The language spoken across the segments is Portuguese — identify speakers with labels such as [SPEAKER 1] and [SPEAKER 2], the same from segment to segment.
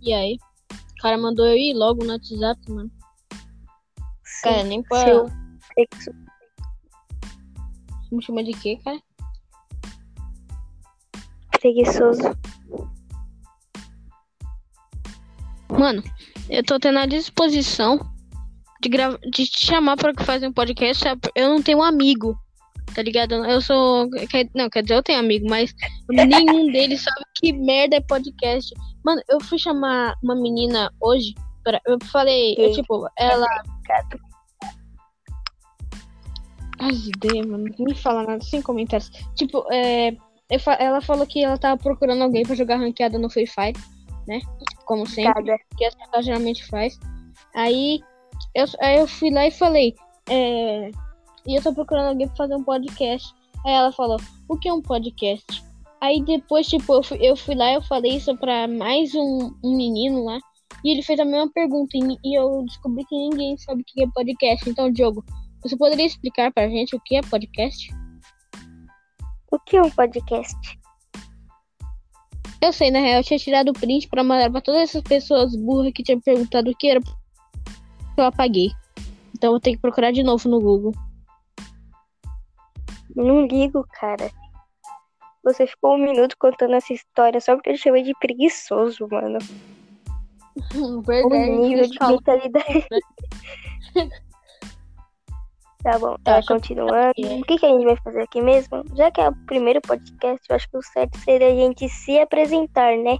[SPEAKER 1] E aí? O cara mandou eu ir logo no WhatsApp, mano. Cara, nem pra.
[SPEAKER 2] Seu sexo.
[SPEAKER 1] Me chama de quê, cara?
[SPEAKER 2] preguiçoso.
[SPEAKER 1] Mano, eu tô tendo a disposição de, grava... de te chamar pra fazer um podcast. Eu não tenho um amigo, tá ligado? Eu sou. Não, quer dizer, eu tenho amigo, mas nenhum deles sabe que merda é podcast. Mano, eu fui chamar uma menina hoje. Pra... Eu falei, eu, tipo, ela.
[SPEAKER 2] Gato.
[SPEAKER 1] Ai, ideia, mano. Não me fala nada, sem comentários. Tipo, é. fa- Ela falou que ela tava procurando alguém pra jogar ranqueada no Free Fire, né? Como sempre.
[SPEAKER 2] Cada.
[SPEAKER 1] que as pessoas geralmente faz. Aí eu, aí eu fui lá e falei, é, e eu tô procurando alguém pra fazer um podcast. Aí ela falou, o que é um podcast? Aí depois, tipo, eu fui, eu fui lá e eu falei isso pra mais um, um menino lá. E ele fez a mesma pergunta. E, e eu descobri que ninguém sabe o que é podcast. Então, Diogo, você poderia explicar pra gente o que é podcast?
[SPEAKER 2] O que é um podcast?
[SPEAKER 1] Eu sei, na real, eu tinha tirado o print pra mandar pra todas essas pessoas burras que tinham perguntado o que era. Eu apaguei. Então eu vou ter que procurar de novo no Google.
[SPEAKER 2] Não ligo, cara. Você ficou um minuto contando essa história só porque eu te chamei de preguiçoso, mano. O
[SPEAKER 1] Verdade.
[SPEAKER 2] nível
[SPEAKER 1] eles
[SPEAKER 2] de mentalidade. tá bom,
[SPEAKER 1] Tá, eu-
[SPEAKER 2] continuando. O que, que a gente vai fazer aqui mesmo? Já que é o primeiro podcast, eu acho que o certo seria a gente se apresentar, né?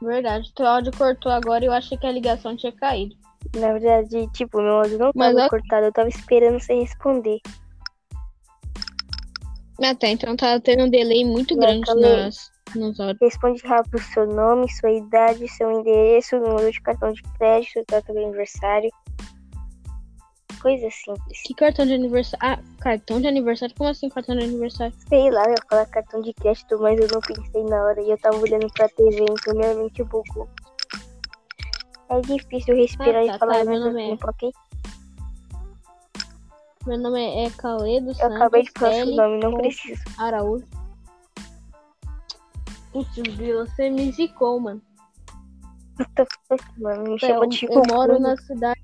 [SPEAKER 1] Verdade. Teu áudio cortou agora e eu achei que a ligação tinha caído.
[SPEAKER 2] Na verdade, tipo, meu áudio não
[SPEAKER 1] Mas
[SPEAKER 2] tava
[SPEAKER 1] ok.
[SPEAKER 2] cortado, eu tava esperando você responder.
[SPEAKER 1] Até então tá tendo um delay muito
[SPEAKER 2] Não,
[SPEAKER 1] grande nas, nos áudios.
[SPEAKER 2] Responde rápido seu nome, sua idade, seu endereço, número de cartão de crédito, data do aniversário. Coisa simples.
[SPEAKER 1] Que cartão de aniversário? Ah, cartão de aniversário? Como assim cartão de aniversário?
[SPEAKER 2] Sei lá, eu ia falar cartão de crédito, mas eu não pensei na hora e eu tava olhando pra TV, então minha mente bugou. É difícil respirar
[SPEAKER 1] Ah, tá,
[SPEAKER 2] e falar
[SPEAKER 1] tá, meu nome é-
[SPEAKER 2] tempo, ok?
[SPEAKER 1] Meu nome é Cauê dos
[SPEAKER 2] Eu
[SPEAKER 1] Santos
[SPEAKER 2] acabei de falar seu nome, não preciso.
[SPEAKER 1] Araújo. Putz, você me zicou, mano.
[SPEAKER 2] Mano? Me
[SPEAKER 1] É,
[SPEAKER 2] chama
[SPEAKER 1] eu, eu moro na cidade.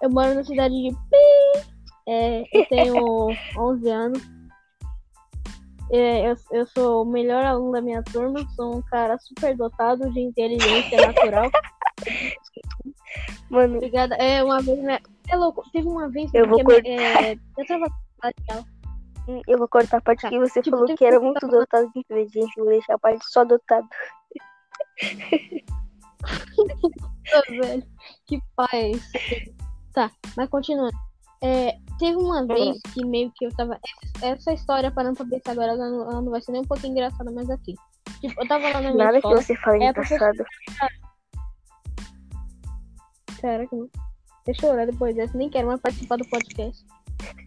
[SPEAKER 1] Eu moro na cidade de Pi. É, eu tenho 11 anos. É, eu, eu sou o melhor aluno da minha turma. Sou um cara super dotado de inteligência natural.
[SPEAKER 2] Mano,
[SPEAKER 1] Obrigada. É, uma vez, né? É louco. Teve uma vez
[SPEAKER 2] Eu vou
[SPEAKER 1] que
[SPEAKER 2] cortar.
[SPEAKER 1] é, eu tava aula.
[SPEAKER 2] eu vou cortar a parte
[SPEAKER 1] Tá.
[SPEAKER 2] que você
[SPEAKER 1] Tipo,
[SPEAKER 2] falou
[SPEAKER 1] tem
[SPEAKER 2] que era
[SPEAKER 1] que
[SPEAKER 2] muito dotado de inteligência. Vou deixar a parte só dotado.
[SPEAKER 1] Ô, velho, que paz. Tá, mas continuando. É, teve uma vez que meio que eu tava. Essa, história, parando pra pensar agora, ela não, ela não vai ser nem um pouco engraçada, mas aqui. Tipo, eu tava lá na minha
[SPEAKER 2] Nada que
[SPEAKER 1] escola.
[SPEAKER 2] você fale
[SPEAKER 1] É,
[SPEAKER 2] engraçado.
[SPEAKER 1] Caraca, não. Deixa eu olhar depois dessa. Nem quero mais participar do podcast.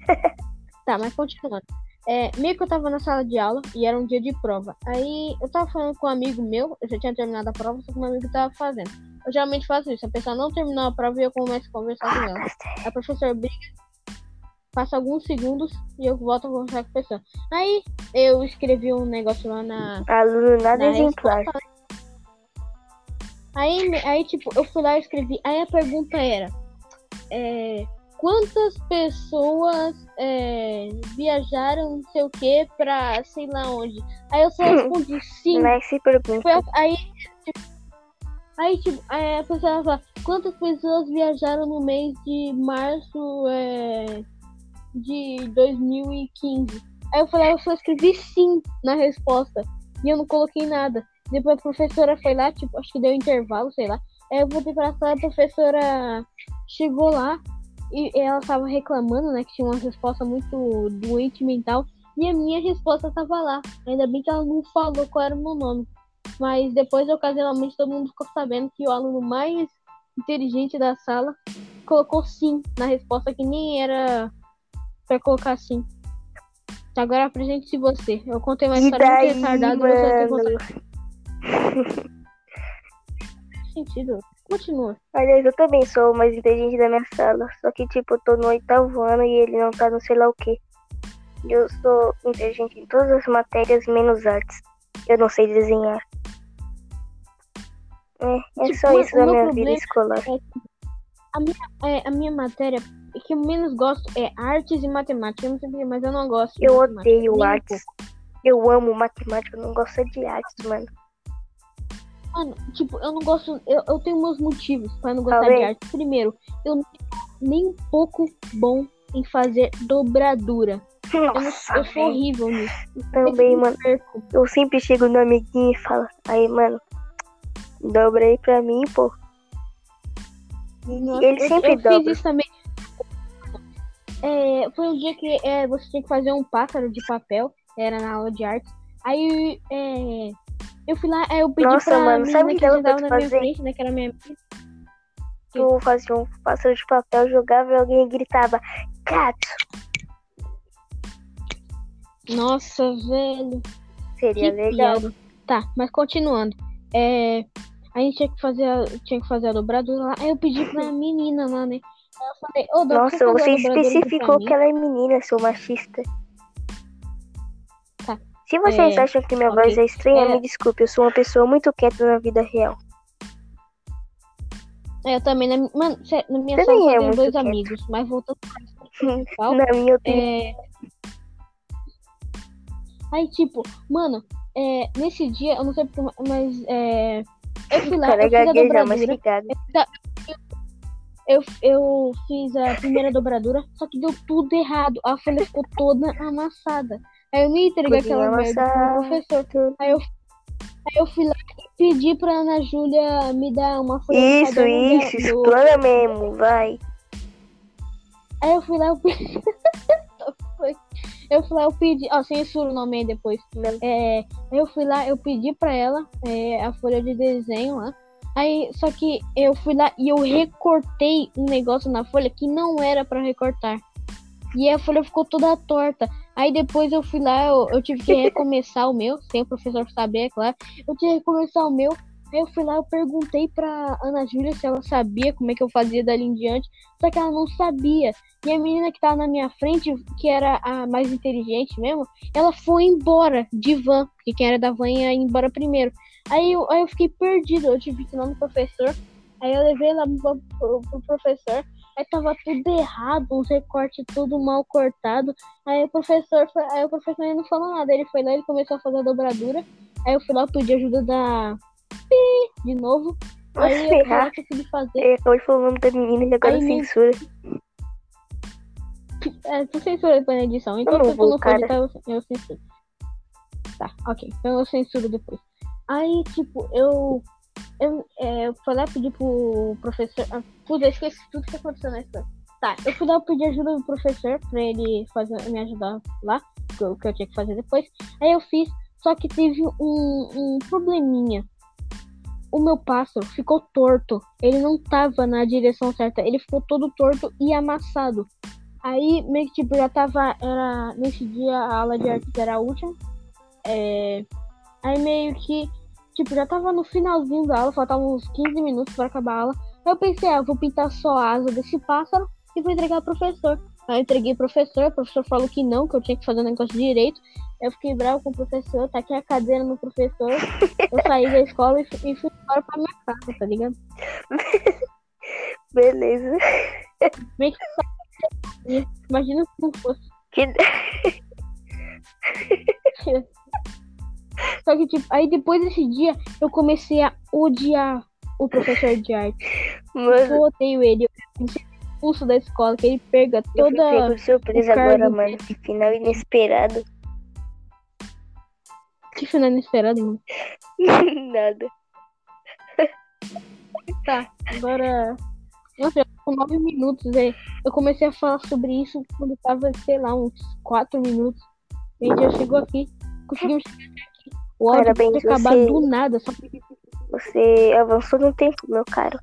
[SPEAKER 1] tá, mas continuando. É, meio que eu tava na sala de aula e era um dia de prova. Aí eu tava falando com um amigo meu, eu já tinha terminado a prova, só que meu amigo tava fazendo. Eu geralmente faço isso, a pessoa não terminou a prova e eu começo a conversar com ela. A professora briga, passa alguns segundos e eu volto a conversar com a pessoa. Aí eu escrevi um negócio lá na,
[SPEAKER 2] Aluno nada
[SPEAKER 1] na
[SPEAKER 2] exemplar.
[SPEAKER 1] resposta. Aí, aí, tipo, eu fui lá e escrevi. Aí a pergunta era: é, quantas pessoas é, viajaram, não sei o que, pra sei lá onde? Aí eu só respondi sim.
[SPEAKER 2] Mas se pergunta.
[SPEAKER 1] Aí, tipo, aí, tipo, aí a pessoa fala, quantas pessoas viajaram no mês de março é, de 2015? Aí eu falei, eu só escrevi sim na resposta. E eu não coloquei nada. Depois a professora foi lá, tipo, acho que deu intervalo, sei lá. Aí eu voltei pra sala, a professora chegou lá e ela tava reclamando, né, que tinha uma resposta muito doente mental. E a minha resposta tava lá. Ainda bem que ela não falou qual era o meu nome. Mas depois, ocasionalmente, todo mundo ficou sabendo que o aluno mais inteligente da sala colocou sim na resposta, que nem era pra colocar sim. Agora apresente-se você. Eu contei uma história
[SPEAKER 2] daí,
[SPEAKER 1] muito retardada você vai ter que sentido. Continua.
[SPEAKER 2] Aliás, eu também sou o mais inteligente da minha sala. Só que, tipo, eu tô no oitavo ano e ele não tá no sei lá o quê. Eu sou inteligente em todas as matérias, menos artes. Eu não sei desenhar. É, é
[SPEAKER 1] Tipo,
[SPEAKER 2] só isso da minha vida escolar.
[SPEAKER 1] A minha, é, a minha matéria que eu menos gosto é artes e matemática. Eu não mas eu não gosto.
[SPEAKER 2] Eu odeio
[SPEAKER 1] um
[SPEAKER 2] artes. Eu amo matemática, eu não gosto de artes, mano.
[SPEAKER 1] Mano, tipo, eu não gosto. Eu, eu tenho meus motivos pra não gostar
[SPEAKER 2] Falei.
[SPEAKER 1] de arte. Primeiro, eu sou nem um pouco bom em fazer dobradura. Eu,
[SPEAKER 2] Nossa,
[SPEAKER 1] eu sou
[SPEAKER 2] velho.
[SPEAKER 1] horrível nisso.
[SPEAKER 2] Também,
[SPEAKER 1] Eu
[SPEAKER 2] mano.
[SPEAKER 1] perco.
[SPEAKER 2] Eu sempre chego no amiguinho e falo, aí, mano, dobra aí pra mim, pô.
[SPEAKER 1] Nossa,
[SPEAKER 2] ele
[SPEAKER 1] eu,
[SPEAKER 2] sempre
[SPEAKER 1] eu
[SPEAKER 2] dobra.
[SPEAKER 1] fiz isso também. É, foi um dia que é, você tinha que fazer um pássaro de papel, era na aula de artes. Aí é, eu fui lá, aí eu pedi
[SPEAKER 2] Nossa,
[SPEAKER 1] pra
[SPEAKER 2] mano,
[SPEAKER 1] menina
[SPEAKER 2] sabe
[SPEAKER 1] que
[SPEAKER 2] que tu
[SPEAKER 1] na minha
[SPEAKER 2] fazer?
[SPEAKER 1] frente, né, que era minha amiga.
[SPEAKER 2] Eu fazia um pássaro de papel, jogava e alguém gritava, gato.
[SPEAKER 1] Nossa, velho.
[SPEAKER 2] Seria
[SPEAKER 1] Que
[SPEAKER 2] legal.
[SPEAKER 1] piada. Tá, mas continuando. É, a gente tinha que fazer a, tinha que fazer a dobradura lá. Aí eu pedi pra menina lá, né? Eu falei, pra
[SPEAKER 2] Nossa, você
[SPEAKER 1] pra
[SPEAKER 2] especificou que ela é menina, seu machista.
[SPEAKER 1] Tá.
[SPEAKER 2] Se vocês
[SPEAKER 1] É,
[SPEAKER 2] acham que minha
[SPEAKER 1] ok.
[SPEAKER 2] voz é estranha,
[SPEAKER 1] É.
[SPEAKER 2] me desculpe, eu sou uma pessoa muito quieta na vida real.
[SPEAKER 1] É, eu também, na, mano, na minha
[SPEAKER 2] Você
[SPEAKER 1] sala
[SPEAKER 2] é muito
[SPEAKER 1] dois
[SPEAKER 2] quieta.
[SPEAKER 1] amigos, mas voltando pro principal,
[SPEAKER 2] Na minha opinião.
[SPEAKER 1] é... Aí, tipo, mano, é, nesse dia, eu não sei porque, mas é, eu fui lá,
[SPEAKER 2] Cara,
[SPEAKER 1] eu fiz a
[SPEAKER 2] mas
[SPEAKER 1] dobradura,
[SPEAKER 2] gaga.
[SPEAKER 1] Eu, eu fiz a primeira dobradura, só que deu tudo errado, a folha ficou toda amassada. Aí eu me entreguei aquela merda pro professor. Aí eu, aí eu fui lá e pedi pra Ana Júlia me dar uma folha de
[SPEAKER 2] Isso, isso,
[SPEAKER 1] do-
[SPEAKER 2] explana mesmo, vai.
[SPEAKER 1] Aí eu fui lá, eu pedi. eu fui lá, eu pedi. Ó, censura o nome aí depois. É, eu fui lá, eu pedi pra ela é, a folha de desenho lá. Aí, só que eu fui lá e eu recortei um negócio na folha que não era pra recortar. E a folha ficou toda torta. Aí depois eu fui lá, eu, eu tive que recomeçar o meu, sem o professor saber, é claro. Eu tive que recomeçar o meu. Aí eu fui lá, eu perguntei pra Ana Júlia se ela sabia como é que eu fazia dali em diante. Só que ela não sabia. E a menina que tava na minha frente, que era a mais inteligente mesmo, ela foi embora de van. Porque quem era da van ia embora primeiro. Aí eu, aí eu fiquei perdido, eu tive que ir lá no professor. Aí eu levei lá pro, pro, pro professor. Aí tava tudo errado, uns recortes tudo mal cortado. Aí o professor foi, aí o professor não falou nada. Ele foi lá, ele começou a fazer a dobradura. Aí eu fui lá, pedi ajuda da Pi de novo. Aí eu
[SPEAKER 2] errar.
[SPEAKER 1] consegui fazer.
[SPEAKER 2] De falar o nome da menina e agora
[SPEAKER 1] Aí
[SPEAKER 2] censura.
[SPEAKER 1] É, tu censura depois na edição. Então, se tu não for editar, eu, eu censuro. Tá, ok. Então eu censuro depois. Aí, tipo, eu. Eu, é, eu fui lá pedir pro professor. Ah, putz, eu esqueci tudo que aconteceu na história. Tá, eu fui lá pedir ajuda do professor pra ele fazer, me ajudar lá, que eu, que eu tinha que fazer depois. Aí eu fiz, só que teve um, um probleminha. O meu pássaro ficou torto. Ele não tava na direção certa. Ele ficou todo torto e amassado. Aí, meio que, tipo, já tava. Era. Nesse dia a aula de artes era a última. É, aí meio que. Tipo, já tava no finalzinho da aula, faltavam uns 15 minutos pra acabar a aula. Eu pensei, ah, eu vou pintar só a asa desse pássaro e vou entregar pro professor. Aí eu entreguei pro professor, o professor falou que não, que eu tinha que fazer o negócio direito. Eu fiquei bravo com o professor, taquei a cadeira no professor. Eu saí da escola e fui, e fui embora pra minha casa, tá ligado?
[SPEAKER 2] Beleza.
[SPEAKER 1] Imagina se não fosse.
[SPEAKER 2] Que...
[SPEAKER 1] Só que, tipo, aí depois desse dia, eu comecei a odiar o professor de arte.
[SPEAKER 2] Mano,
[SPEAKER 1] Eu odeio ele. Eu expulso da escola, que ele perca
[SPEAKER 2] eu fiquei
[SPEAKER 1] toda.
[SPEAKER 2] com surpresa agora, mano. Que final inesperado.
[SPEAKER 1] Que final inesperado, mano.
[SPEAKER 2] Nada.
[SPEAKER 1] Tá, agora. Nossa, com nove minutos, velho. Eu comecei a falar sobre isso quando tava, sei lá, uns quatro minutos. A gente já chegou aqui. Conseguimos chegar aqui. O áudio
[SPEAKER 2] Parabéns,
[SPEAKER 1] acabar
[SPEAKER 2] você-
[SPEAKER 1] do nada, só porque
[SPEAKER 2] Você avançou no tempo, meu caro.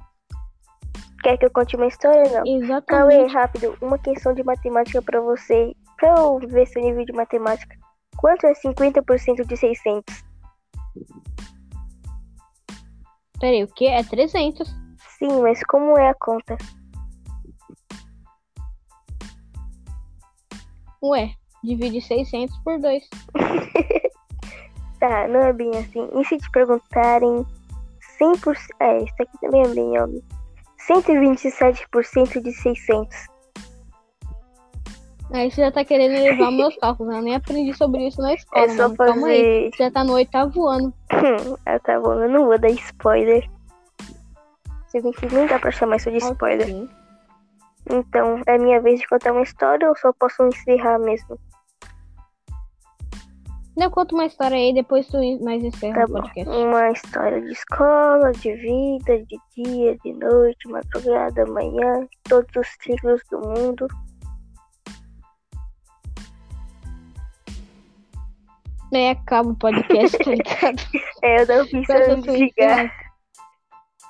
[SPEAKER 2] Quer que eu conte uma história? Não. Cauê,
[SPEAKER 1] Exatamente.
[SPEAKER 2] rápido, uma questão de matemática pra você. Pra eu ver seu nível de matemática. Quanto é 50% de 600?
[SPEAKER 1] Peraí, o que? É 300.
[SPEAKER 2] Sim, mas como é a conta?
[SPEAKER 1] Ué, Divide 600 por 2.
[SPEAKER 2] Tá, não é bem assim. E se te perguntarem 100%. É, isso aqui também é bem óbvio. 127% de 600.
[SPEAKER 1] Aí você já tá querendo levar meus cálculos, né? Eu nem aprendi sobre isso na escola,
[SPEAKER 2] É só
[SPEAKER 1] mano. Calma aí.
[SPEAKER 2] fazer.
[SPEAKER 1] Você já tá no oitavo ano.
[SPEAKER 2] ah, tá bom, eu não vou dar spoiler. Se bem que nem dá pra chamar isso de spoiler.
[SPEAKER 1] Ok.
[SPEAKER 2] Então, é minha vez de contar uma história ou só posso encerrar mesmo?
[SPEAKER 1] Eu conto uma história aí, depois tu mais encerra
[SPEAKER 2] Tá
[SPEAKER 1] o podcast.
[SPEAKER 2] Uma história de escola, de vida, de dia, de noite, madrugada, manhã, todos os ciclos do mundo.
[SPEAKER 1] Aí acaba o podcast, tá ligado?
[SPEAKER 2] É, eu não fiz
[SPEAKER 1] Peça
[SPEAKER 2] antes
[SPEAKER 1] sua
[SPEAKER 2] de ligar.
[SPEAKER 1] encerra.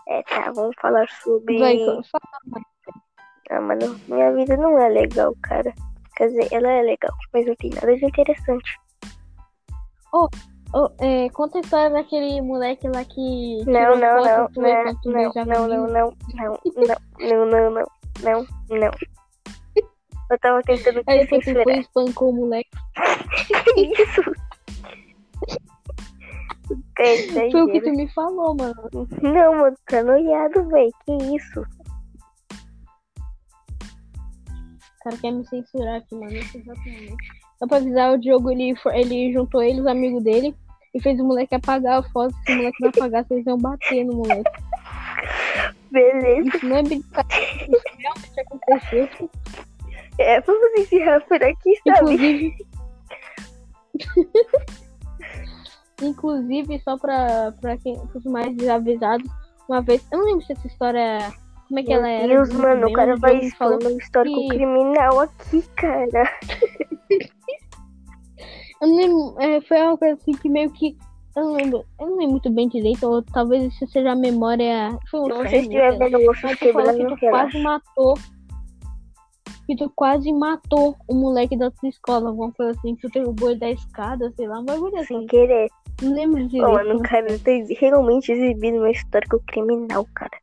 [SPEAKER 2] É, tá, vamos falar sobre.
[SPEAKER 1] Vai, fala.
[SPEAKER 2] Ah, mano, minha vida não é legal, cara. Quer dizer, ela é legal, mas não tem nada de interessante.
[SPEAKER 1] Ô, é, conta a história daquele moleque lá que.
[SPEAKER 2] Não, não, não, não, não, não, não, não, não, não, não, não, não, não, não. Eu tava tentando
[SPEAKER 1] Aí
[SPEAKER 2] te
[SPEAKER 1] depois tu foi e espancou o moleque.
[SPEAKER 2] Que isso? É
[SPEAKER 1] Foi o que tu me falou, mano.
[SPEAKER 2] Não, mano, tá noiado, velho. Que isso?
[SPEAKER 1] O cara quer me censurar aqui, mano. Isso exatamente. Só pra avisar, o Diogo, ele, ele juntou ele, os amigos dele, e fez o moleque apagar a foto. Se o moleque não apagasse, eles iam bater no moleque.
[SPEAKER 2] Beleza.
[SPEAKER 1] Isso não é brincadeira. Isso realmente aconteceu.
[SPEAKER 2] É, vamos encerrar por aqui, sabe?
[SPEAKER 1] Inclusive. Inclusive, só pra, pra quem os mais desavisados, uma vez. Eu não lembro se essa história. Como é que ela
[SPEAKER 2] Meu
[SPEAKER 1] era?
[SPEAKER 2] Deus,
[SPEAKER 1] muito
[SPEAKER 2] mano, o cara vai meu histórico
[SPEAKER 1] que-
[SPEAKER 2] criminal aqui, cara.
[SPEAKER 1] Eu lembro, é, foi uma coisa assim que meio que. Eu não lembro. Eu não lembro muito bem direito, ou talvez isso seja a memória. Foi um
[SPEAKER 2] Se
[SPEAKER 1] sonho,
[SPEAKER 2] você estiver vendo
[SPEAKER 1] Mas falou que tu quase matou. Que tu quase matou o moleque da tua escola, alguma coisa assim, que tu derrubou ele da escada, sei lá, um bagulho assim.
[SPEAKER 2] Sem querer.
[SPEAKER 1] Não lembro direito.
[SPEAKER 2] Ô, mano, o cara tá realmente exibindo meu histórico criminal, cara.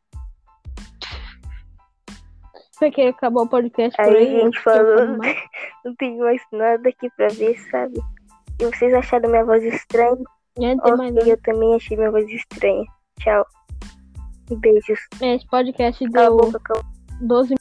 [SPEAKER 1] Vai querer acabar o podcast por
[SPEAKER 2] Aí,
[SPEAKER 1] aí?
[SPEAKER 2] gente,
[SPEAKER 1] que eu falo
[SPEAKER 2] falando.
[SPEAKER 1] mais?
[SPEAKER 2] Não tem mais nada aqui pra ver, sabe? E vocês acharam minha voz estranha?
[SPEAKER 1] Já não tem mais
[SPEAKER 2] Ok,
[SPEAKER 1] nada.
[SPEAKER 2] eu também achei minha voz estranha. Tchau. Beijos.
[SPEAKER 1] É, Esse podcast deu
[SPEAKER 2] boca, cala
[SPEAKER 1] 12